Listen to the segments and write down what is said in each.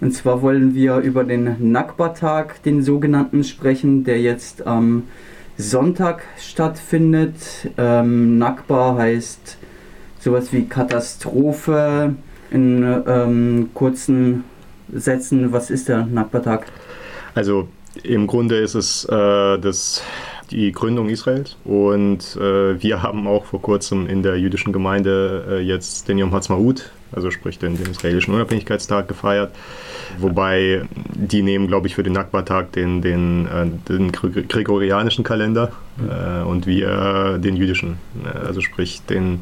Und zwar wollen wir über den Nakba-Tag, den sogenannten, sprechen, der jetzt am Sonntag stattfindet. Ähm, Nakba heißt sowas wie Katastrophe. In ähm, kurzen Sätzen, was ist der Nakba-Tag? Also im Grunde ist es äh, das die Gründung Israels. Und äh, wir haben auch vor kurzem in der jüdischen Gemeinde äh, jetzt den Yom Ha'atzmaut, also sprich den, den, israelischen Unabhängigkeitstag gefeiert. Wobei die nehmen, glaube ich, für den Nakba-Tag den, den, äh, den gregorianischen Kalender äh, und wir den jüdischen. Äh, also sprich den,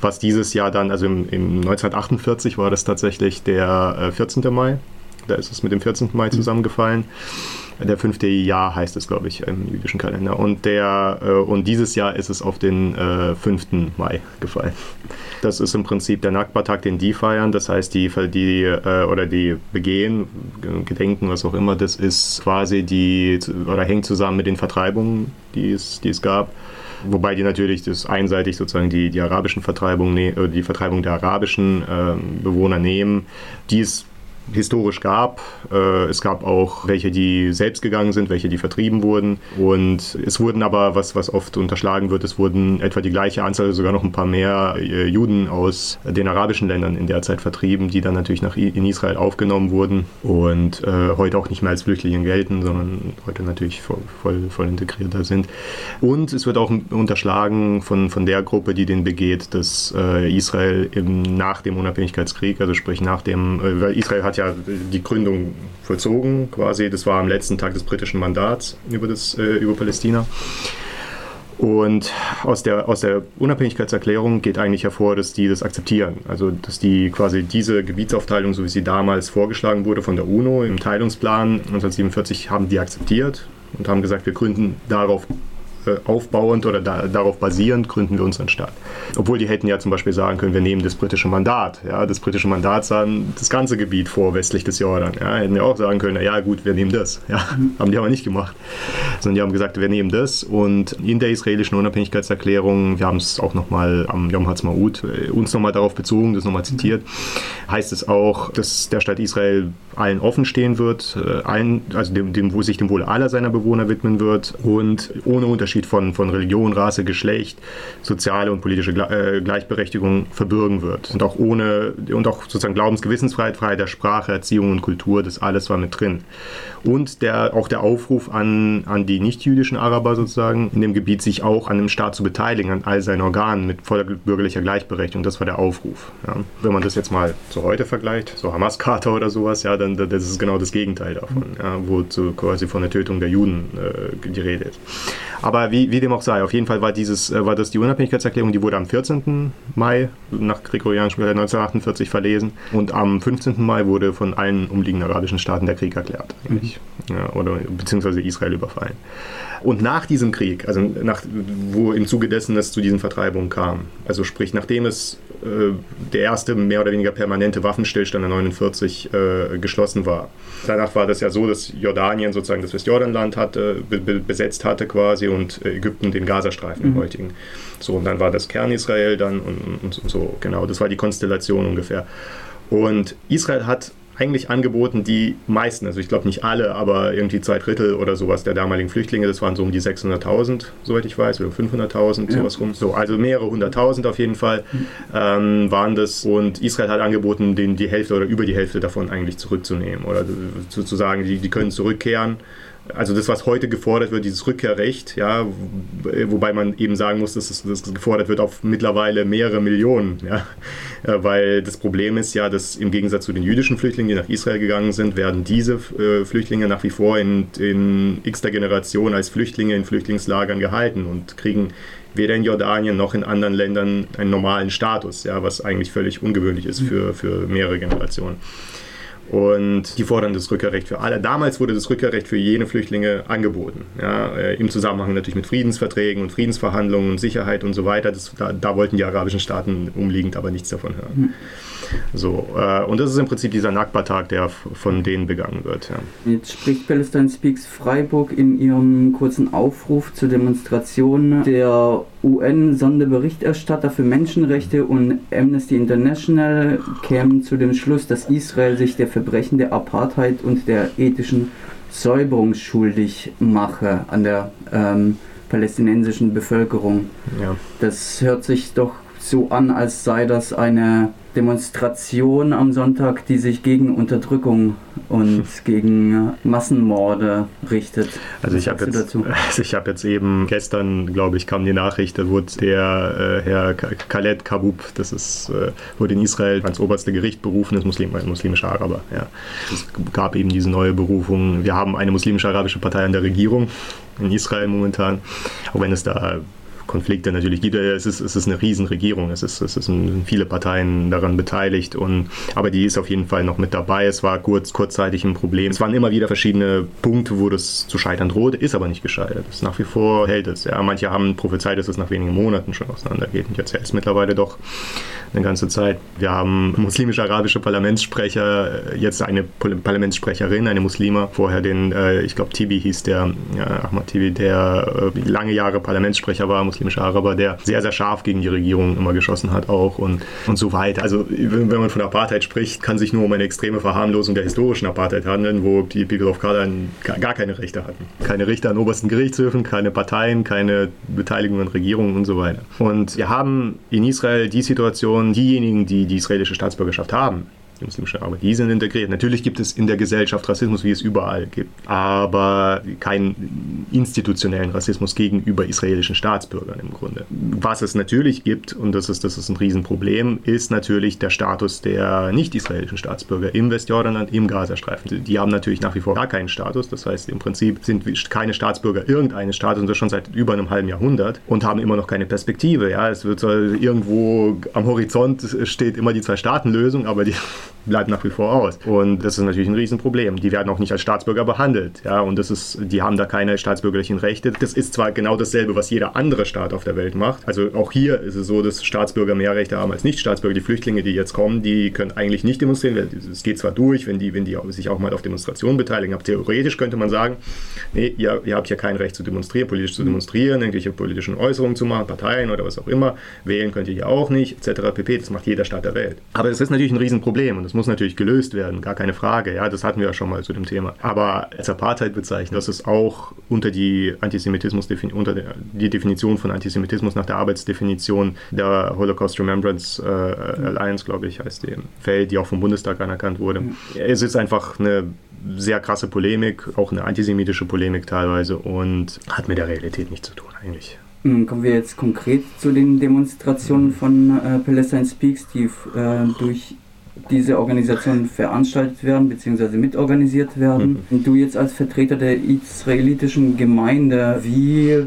was dieses Jahr dann, also im, im 1948 war das tatsächlich der 14. Äh, Mai. Da ist es mit dem 14. Mai zusammengefallen. Der fünfte Jahr heißt es, glaube ich, im jüdischen Kalender. Und, der, äh, und dieses Jahr ist es auf den äh, 5. Mai gefallen. Das ist im Prinzip der Nakba-Tag, den die feiern. Das heißt, die, die äh, oder die begehen, gedenken, was auch immer, das ist quasi die, oder hängt zusammen mit den Vertreibungen, die es, die es gab. Wobei die natürlich das einseitig sozusagen die, die arabischen Vertreibungen, ne, die Vertreibung der arabischen äh, Bewohner nehmen, die es historisch gab. Äh, es gab auch welche, die selbst gegangen sind, welche, die vertrieben wurden. Und es wurden aber, was, was oft unterschlagen wird, es wurden etwa die gleiche Anzahl, sogar noch ein paar mehr äh, Juden aus den arabischen Ländern in der Zeit vertrieben, die dann natürlich nach, in Israel aufgenommen wurden und äh, heute auch nicht mehr als Flüchtlinge gelten, sondern heute natürlich voll, voll, voll integrierter sind. Und es wird auch unterschlagen von, von der Gruppe, die den begeht, dass äh, Israel eben nach dem Unabhängigkeitskrieg, also sprich nach dem, äh, weil Israel hat ja die Gründung vollzogen, quasi. Das war am letzten Tag des britischen Mandats über, das, äh, über Palästina. Und aus der, aus der Unabhängigkeitserklärung geht eigentlich hervor, dass die das akzeptieren. Also, dass die quasi diese Gebietsaufteilung, so wie sie damals vorgeschlagen wurde von der UNO im Teilungsplan 1947, haben die akzeptiert und haben gesagt, wir gründen darauf aufbauend oder da, darauf basierend gründen wir unseren Staat. Obwohl die hätten ja zum Beispiel sagen können, wir nehmen das britische Mandat. Ja, das britische Mandat sah das ganze Gebiet vor westlich des Jordan. Ja, hätten ja auch sagen können, ja gut, wir nehmen das. Ja, haben die aber nicht gemacht. Sondern die haben gesagt, wir nehmen das. Und in der israelischen Unabhängigkeitserklärung, wir haben es auch nochmal am Yom Ha'atzmaut äh, uns nochmal darauf bezogen, das nochmal zitiert, heißt es auch, dass der Staat Israel allen offen stehen wird, äh, allen, also dem, dem, wo sich dem Wohl aller seiner Bewohner widmen wird und ohne Unterschied von, von Religion, Rasse, Geschlecht, soziale und politische äh, Gleichberechtigung verbürgen wird. Und auch ohne, und auch sozusagen Glaubensgewissensfreiheit, Freiheit der Sprache, Erziehung und Kultur, das alles war mit drin. Und der, auch der Aufruf an, an die nicht-jüdischen Araber sozusagen in dem Gebiet, sich auch an dem Staat zu beteiligen, an all seinen Organen mit voller bürgerlicher Gleichberechtigung, das war der Aufruf. Ja. Wenn man das jetzt mal zu heute vergleicht, so Hamas-Charta oder sowas, ja, dann das ist genau das Gegenteil davon, ja, wo quasi von der Tötung der Juden äh, die Rede ist. Aber wie, wie dem auch sei, auf jeden Fall war, dieses, äh, war das die Unabhängigkeitserklärung, die wurde am 14. Mai nach gregorianischem Kalender 1948 verlesen und am 15. Mai wurde von allen umliegenden arabischen Staaten der Krieg erklärt, eigentlich, mhm. ja, oder beziehungsweise Israel überfallen. Und nach diesem Krieg, also nach, wo im Zuge dessen es zu diesen Vertreibungen kam, also sprich, nachdem es äh, der erste mehr oder weniger permanente Waffenstillstand in 1949 äh, geschlossen war. Danach war das ja so, dass Jordanien sozusagen das Westjordanland hatte, be besetzt hatte quasi und Ägypten den Gazastreifen mhm. im heutigen. So, und dann war das Kern-Israel dann und, und so, genau, das war die Konstellation ungefähr. Und Israel hat eigentlich angeboten, die meisten, also ich glaube nicht alle, aber irgendwie zwei Drittel oder sowas der damaligen Flüchtlinge, das waren so um die 600.000, soweit ich weiß, oder 500.000, ja. sowas rum. So, also mehrere hunderttausend auf jeden Fall ähm, waren das. Und Israel hat angeboten, den, die Hälfte oder über die Hälfte davon eigentlich zurückzunehmen oder sozusagen, die, die können zurückkehren also das, was heute gefordert wird, dieses Rückkehrrecht, ja, wobei man eben sagen muss, dass das gefordert wird auf mittlerweile mehrere Millionen, ja, äh, weil das Problem ist ja, dass im Gegensatz zu den jüdischen Flüchtlingen, die nach Israel gegangen sind, werden diese äh, Flüchtlinge nach wie vor in, in x-ter Generation als Flüchtlinge in Flüchtlingslagern gehalten und kriegen weder in Jordanien noch in anderen Ländern einen normalen Status, ja, was eigentlich völlig ungewöhnlich ist für, für mehrere Generationen. Und die fordern das Rückkehrrecht für alle. Damals wurde das Rückkehrrecht für jene Flüchtlinge angeboten. Ja, äh, Im Zusammenhang natürlich mit Friedensverträgen und Friedensverhandlungen und Sicherheit und so weiter. Das, da, da, wollten die arabischen Staaten umliegend aber nichts davon hören. Mhm. So, äh, und das ist im Prinzip dieser Nakba-Tag, der von denen begangen wird. Ja. Jetzt spricht Palestine Speaks Freiburg in ihrem kurzen Aufruf zur Demonstration der UN-Sonderberichterstatter für Menschenrechte und Amnesty International kämen zu dem Schluss, dass Israel sich der Verbrechen der Apartheid und der ethischen Säuberung schuldig mache an der ähm, palästinensischen Bevölkerung. Ja. Das hört sich doch so an, als sei das eine Demonstration am Sonntag, die sich gegen Unterdrückung und gegen Massenmorde richtet. Also ich habe jetzt, also hab jetzt eben gestern, glaube ich, kam die Nachricht, da wurde der äh, Herr Khaled Kabub, das ist, äh, wurde in Israel ans oberste Gericht berufen, das Muslim, ein muslimischer Araber. Ja. Es gab eben diese neue Berufung. Wir haben eine muslimische-arabische Partei an der Regierung in Israel momentan, auch wenn es da Konflikte natürlich gibt. Es ist, es ist eine Riesenregierung, es, ist, es sind viele Parteien daran beteiligt, und, aber die ist auf jeden Fall noch mit dabei. Es war kurz, kurzzeitig ein Problem. Es waren immer wieder verschiedene Punkte, wo das zu scheitern drohte, ist aber nicht gescheitert. Es nach wie vor hält es. Ja. Manche haben prophezeit, dass es nach wenigen Monaten schon auseinandergeht. Und jetzt hält es mittlerweile doch eine ganze Zeit. Wir haben muslimische-arabische Parlamentssprecher, jetzt eine Parlamentssprecherin, eine Muslima, vorher den, äh, ich glaube, Tibi hieß der, ja, Ahmad Tibi, der äh, lange Jahre Parlamentssprecher war, muslimischer Araber, der sehr, sehr scharf gegen die Regierung immer geschossen hat auch und, und so weiter. Also wenn man von Apartheid spricht, kann sich nur um eine extreme Verharmlosung der historischen Apartheid handeln, wo die People of Color gar keine Rechte hatten. Keine Richter an obersten Gerichtshöfen, keine Parteien, keine Beteiligung an Regierungen und so weiter. Und wir haben in Israel die Situation, diejenigen, die die israelische Staatsbürgerschaft haben, die muslimische Araber, die sind integriert. Natürlich gibt es in der Gesellschaft Rassismus, wie es überall gibt, aber keinen institutionellen Rassismus gegenüber israelischen Staatsbürgern im Grunde. Was es natürlich gibt, und das ist, das ist ein Riesenproblem, ist natürlich der Status der nicht-israelischen Staatsbürger im Westjordanland, im Gazastreifen. Die haben natürlich nach wie vor gar keinen Status, das heißt im Prinzip sind keine Staatsbürger irgendeines Staates und das schon seit über einem halben Jahrhundert und haben immer noch keine Perspektive. Ja, es wird irgendwo am Horizont steht immer die Zwei-Staaten-Lösung, aber die bleibt nach wie vor aus. Und das ist natürlich ein Riesenproblem. Die werden auch nicht als Staatsbürger behandelt. Ja, und das ist, die haben da keine staatsbürgerlichen Rechte. Das ist zwar genau dasselbe, was jeder andere Staat auf der Welt macht. Also auch hier ist es so, dass Staatsbürger mehr Rechte haben als Nicht-Staatsbürger. Die Flüchtlinge, die jetzt kommen, die können eigentlich nicht demonstrieren. Es geht zwar durch, wenn die, wenn die sich auch mal auf Demonstrationen beteiligen, aber theoretisch könnte man sagen, nee, ihr, ihr habt hier kein Recht zu demonstrieren, politisch zu demonstrieren, irgendwelche politischen Äußerungen zu machen, Parteien oder was auch immer. Wählen könnt ihr hier auch nicht, etc. pp. Das macht jeder Staat der Welt. Aber es ist natürlich ein Riesenproblem und das muss natürlich gelöst werden, gar keine Frage. Ja, das hatten wir ja schon mal zu dem Thema. Aber als Apartheid bezeichnen, das ist auch unter die Antisemitismus unter die Definition von Antisemitismus nach der Arbeitsdefinition der Holocaust Remembrance äh, Alliance, glaube ich, heißt die, fällt, die auch vom Bundestag anerkannt wurde. Mhm. Es ist einfach eine sehr krasse Polemik, auch eine antisemitische Polemik teilweise und hat mit der Realität nichts zu tun eigentlich. Kommen wir jetzt konkret zu den Demonstrationen von äh, Palestine Speaks, die äh, durch diese Organisationen veranstaltet werden bzw. mitorganisiert werden. Mhm. Du jetzt als Vertreter der israelitischen Gemeinde, wie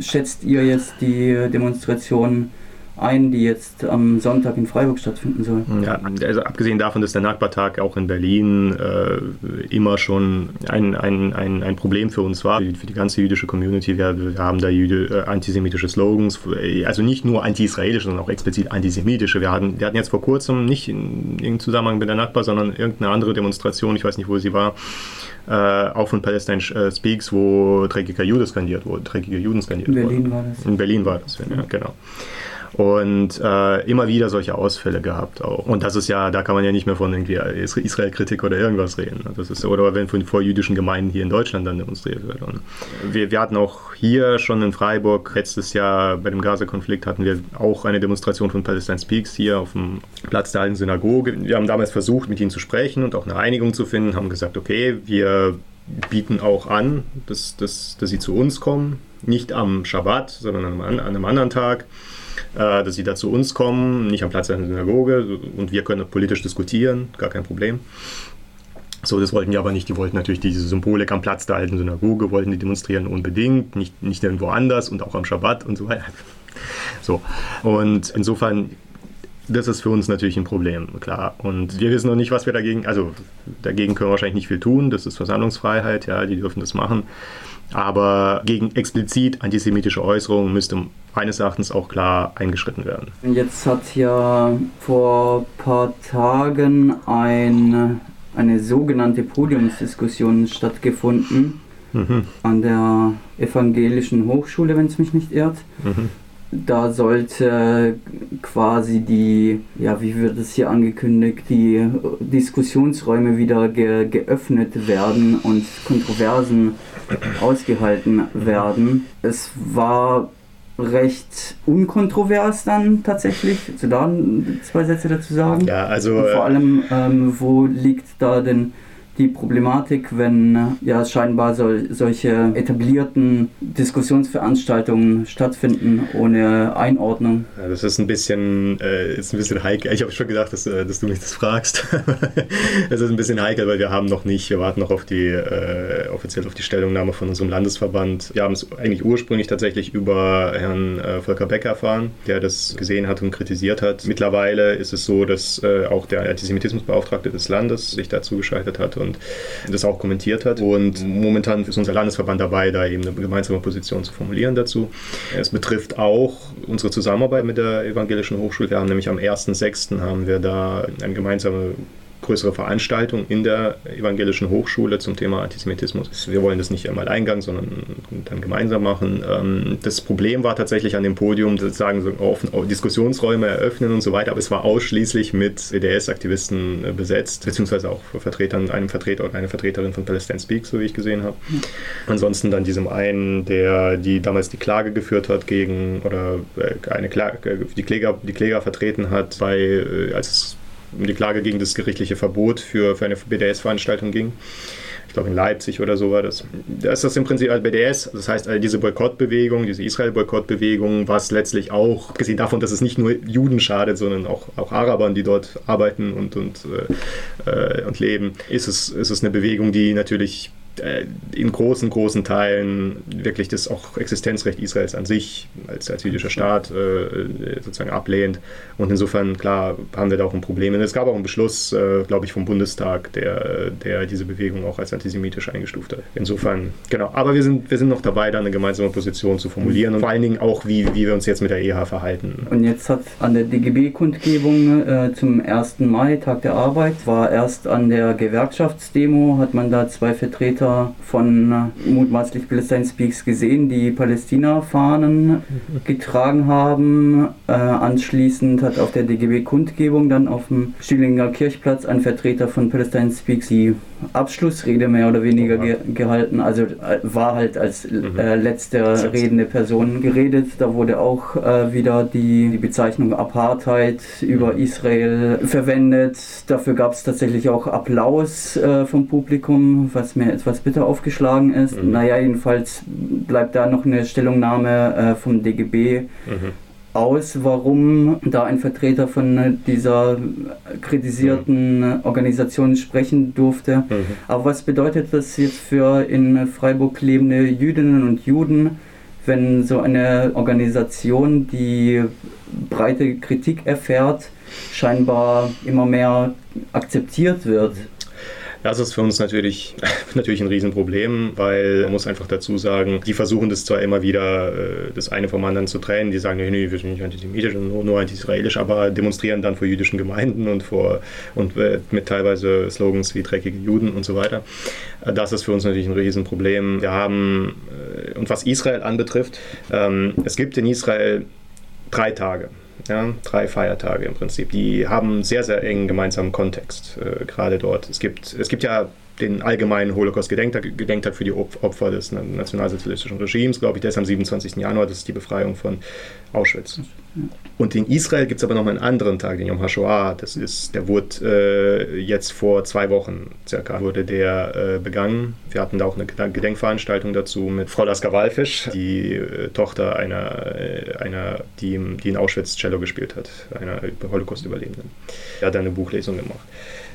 schätzt ihr jetzt die Demonstration ein, die jetzt am Sonntag in Freiburg stattfinden soll. Ja, also abgesehen davon, dass der Nakba-Tag auch in Berlin äh, immer schon ein, ein, ein, ein Problem für uns war, für die ganze jüdische Community. Wir, wir haben da Jüde, äh, antisemitische Slogans, also nicht nur anti-israelische, sondern auch explizit antisemitische. Wir hatten, wir hatten jetzt vor kurzem, nicht in irgendeinem Zusammenhang mit der Nakba, sondern irgendeine andere Demonstration, ich weiß nicht, wo sie war, äh, auch von Palestine äh, Speaks, wo dreckiger Jude skandiert wurde, dreckiger Juden skandiert. In Berlin wurde. war das. In Berlin war das, ja, genau und äh, immer wieder solche Ausfälle gehabt auch. Und das ist ja, da kann man ja nicht mehr von irgendwie Israel-Kritik oder irgendwas reden. Das ist, oder wenn von vor jüdischen Gemeinden hier in Deutschland dann demonstriert wird. Und wir, wir hatten auch hier schon in Freiburg letztes Jahr bei dem Gaza-Konflikt hatten wir auch eine Demonstration von Palestine Speaks hier auf dem Platz der alten Synagoge. Wir haben damals versucht, mit ihnen zu sprechen und auch eine Einigung zu finden, haben gesagt, okay, wir bieten auch an, dass, dass, dass sie zu uns kommen, nicht am Schabbat, sondern an einem, an einem anderen Tag dass sie da zu uns kommen, nicht am Platz der Synagoge und wir können politisch diskutieren, gar kein Problem. So, das wollten die aber nicht. Die wollten natürlich diese Symbolik am Platz der alten Synagoge, wollten die demonstrieren unbedingt, nicht, nicht irgendwo anders und auch am Schabbat und so weiter. So, und insofern das ist für uns natürlich ein Problem, klar. Und wir wissen noch nicht, was wir dagegen, also dagegen können wir wahrscheinlich nicht viel tun. Das ist Versammlungsfreiheit, ja, die dürfen das machen. Aber gegen explizit antisemitische Äußerungen müsste meines Erachtens auch klar eingeschritten werden. Jetzt hat ja vor ein paar Tagen ein, eine sogenannte Podiumsdiskussion stattgefunden mhm. an der Evangelischen Hochschule, wenn es mich nicht irrt. Mhm. Da sollte quasi die, ja, wie wird es hier angekündigt, die Diskussionsräume wieder ge geöffnet werden und Kontroversen ausgehalten werden. Es war recht unkontrovers dann tatsächlich. Du da zwei Sätze dazu sagen? Ja, also. Und vor allem, ähm, wo liegt da denn die Problematik, wenn ja scheinbar so, solche etablierten Diskussionsveranstaltungen stattfinden ohne Einordnung. Ja, das ist ein bisschen, äh, ist ein bisschen heikel. Ich habe schon gedacht, dass, äh, dass du mich das fragst. Es ist ein bisschen heikel, weil wir haben noch nicht, wir warten noch auf die äh, offiziell auf die Stellungnahme von unserem Landesverband. Wir haben es eigentlich ursprünglich tatsächlich über Herrn äh, Volker Beck erfahren, der das gesehen hat und kritisiert hat. Mittlerweile ist es so, dass äh, auch der Antisemitismusbeauftragte des Landes sich dazu geschaltet hat und und das auch kommentiert hat. Und momentan ist unser Landesverband dabei, da eben eine gemeinsame Position zu formulieren dazu. Es betrifft auch unsere Zusammenarbeit mit der Evangelischen Hochschule. Wir haben nämlich am 1.6. haben wir da eine gemeinsame größere Veranstaltung in der Evangelischen Hochschule zum Thema Antisemitismus. Wir wollen das nicht einmal Eingang, sondern dann gemeinsam machen. Ähm, das Problem war tatsächlich an dem Podium, sozusagen so offen, Diskussionsräume eröffnen und so weiter, aber es war ausschließlich mit EDS-Aktivisten äh, besetzt, beziehungsweise auch Vertretern, einem Vertreter oder einer Vertreterin von Palestine Speaks, so wie ich gesehen habe. Ansonsten dann diesem einen, der die damals die Klage geführt hat gegen oder äh, eine Klage, die Kläger, die Kläger vertreten hat, bei, als es um die Klage gegen das gerichtliche Verbot für, für eine BDS-Veranstaltung ging. Ich glaube in Leipzig oder so war das. Da ist das im Prinzip als BDS, das heißt also diese Boykottbewegung, diese Israel-Boykottbewegung, was letztlich auch, abgesehen davon, dass es nicht nur Juden schadet, sondern auch, auch Arabern, die dort arbeiten und, und, äh, äh und leben, ist es, ist es eine Bewegung, die natürlich in großen, großen Teilen wirklich das auch Existenzrecht Israels an sich als, als jüdischer Staat äh, sozusagen ablehnt. Und insofern, klar, haben wir da auch ein Problem. Und es gab auch einen Beschluss, äh, glaube ich, vom Bundestag, der, der diese Bewegung auch als antisemitisch eingestuft hat. Insofern, genau. Aber wir sind, wir sind noch dabei, da eine gemeinsame Position zu formulieren und vor allen Dingen auch, wie, wie wir uns jetzt mit der EH verhalten. Und jetzt hat an der DGB-Kundgebung äh, zum 1. Mai, Tag der Arbeit, war erst an der Gewerkschaftsdemo, hat man da zwei Vertreter Vertreter von äh, mutmaßlich Palestine Speaks gesehen, die Palästina-Fahnen getragen haben. Äh, anschließend hat auf der DGB-Kundgebung dann auf dem Stühlinger Kirchplatz ein Vertreter von Palestine Speaks die Abschlussrede mehr oder weniger ge gehalten. Also äh, war halt als mhm. äh, letzte redende Person geredet. Da wurde auch äh, wieder die, die Bezeichnung Apartheid über mhm. Israel verwendet. Dafür gab es tatsächlich auch Applaus äh, vom Publikum, was mir etwas bitter aufgeschlagen ist. Mhm. Naja, jedenfalls bleibt da noch eine Stellungnahme äh, vom DGB. Mhm aus, warum da ein Vertreter von dieser kritisierten mhm. Organisation sprechen durfte. Mhm. Aber was bedeutet das jetzt für in Freiburg lebende Jüdinnen und Juden, wenn so eine Organisation, die breite Kritik erfährt, scheinbar immer mehr akzeptiert wird? Das ist für uns natürlich, natürlich ein Riesenproblem, weil man muss einfach dazu sagen, die versuchen das zwar immer wieder, äh, das eine vom anderen zu trennen, die sagen, nee, wir sind nicht antisemitisch und nur, nur anti-israelisch, aber demonstrieren dann vor jüdischen Gemeinden und, vor, und äh, mit teilweise Slogans wie dreckige Juden und so weiter. Äh, das ist für uns natürlich ein Riesenproblem. Wir haben, und was Israel anbetrifft, ähm, es gibt in Israel drei Tage. Ja, drei Feiertage im Prinzip. Die haben sehr, sehr engen gemeinsamen Kontext, äh, gerade dort. Es gibt, es gibt ja den allgemeinen Holocaust-Gedenktag Gedenktag für die Opfer des nationalsozialistischen Regimes, glaube ich, der ist am 27. Januar, das ist die Befreiung von Auschwitz. Und in Israel gibt es aber noch einen anderen Tag, den Yom HaShoah. Das ist, der wurde äh, jetzt vor zwei Wochen circa wurde der äh, begangen. Wir hatten da auch eine Gedenkveranstaltung dazu mit Frau Lasker Walfisch, die äh, Tochter einer, äh, einer die, die in Auschwitz Cello gespielt hat, einer Holocaust-Überlebenden. Er hat eine Buchlesung gemacht.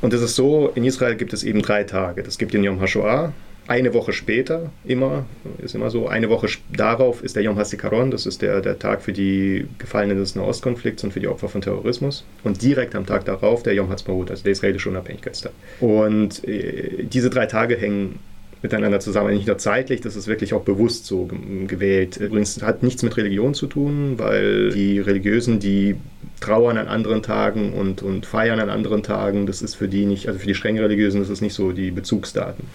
Und es ist so, in Israel gibt es eben drei Tage. Es gibt den Yom HaShoah, eine Woche später, immer, ist immer so, eine Woche darauf ist der Yom HaZikaron, das ist der, der Tag für die Gefallenen des Nahostkonflikts und für die Opfer von Terrorismus. Und direkt am Tag darauf der Yom HaZmaut, also der israelische Unabhängigkeitstag. Und äh, diese drei Tage hängen miteinander zusammen, nicht nur zeitlich, das ist wirklich auch bewusst so gewählt. Übrigens hat nichts mit Religion zu tun, weil die Religiösen, die trauern an anderen Tagen und, und feiern an anderen Tagen, das ist für die nicht, also für die streng Religiösen, das ist nicht so die Bezugsdaten.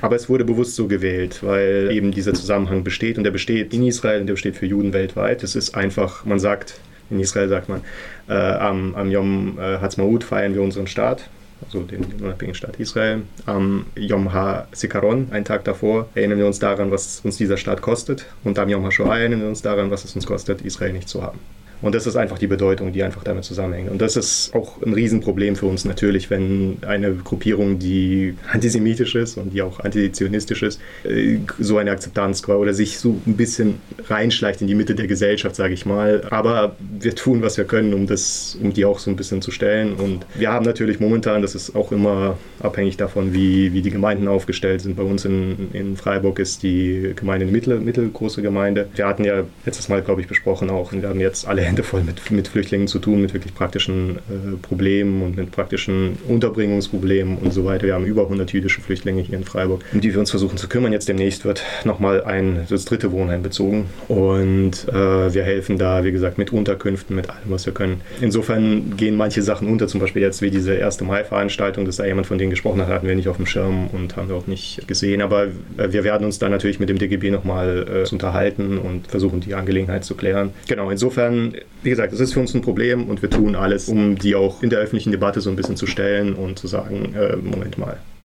Aber es wurde bewusst so gewählt, weil eben dieser Zusammenhang besteht und der besteht in Israel und der besteht für Juden weltweit. Es ist einfach, man sagt, in Israel sagt man, äh, am, am Yom äh, Hatzmaut feiern wir unseren Staat, also den, unabhängigen Staat Israel. Am Yom HaZikaron, einen Tag davor, erinnern wir uns daran, was uns dieser Staat kostet. Und am Yom HaShoah erinnern wir uns daran, was es uns kostet, Israel nicht zu haben. Und das ist einfach die Bedeutung, die einfach damit zusammenhängt. Und das ist auch ein Riesenproblem für uns natürlich, wenn eine Gruppierung, die antisemitisch ist und die auch antizionistisch ist, äh, so eine Akzeptanz oder sich so ein bisschen reinschleicht in die Mitte der Gesellschaft, sage ich mal. Aber wir tun, was wir können, um das, um die auch so ein bisschen zu stellen. Und wir haben natürlich momentan, das ist auch immer abhängig davon, wie, wie die Gemeinden aufgestellt sind. Bei uns in, in Freiburg ist die Gemeinde eine mittel, mittelgroße Gemeinde. Wir hatten ja letztes Mal, glaube ich, besprochen auch, wir haben jetzt alle Hände voll mit, mit Flüchtlingen zu tun, mit wirklich praktischen äh, Problemen und mit praktischen Unterbringungsproblemen und so weiter. Wir haben über 100 jüdische Flüchtlinge hier in Freiburg, um die wir uns versuchen zu kümmern. Jetzt demnächst wird nochmal ein, das dritte Wohnheim bezogen und äh, wir helfen da, wie gesagt, mit Unterkünften, mit allem, was wir können. Insofern gehen manche Sachen unter, zum Beispiel jetzt wie diese 1. Mai-Veranstaltung, dass da jemand von denen gesprochen hat, hatten wir nicht auf dem Schirm und haben wir auch nicht gesehen. Aber äh, wir werden uns da natürlich mit dem DGB nochmal äh, unterhalten und versuchen, die Angelegenheit zu klären. Genau, insofern wie gesagt, es ist für uns ein Problem und wir tun alles, um die auch in der öffentlichen Debatte so ein bisschen zu stellen und zu sagen, äh, Moment mal,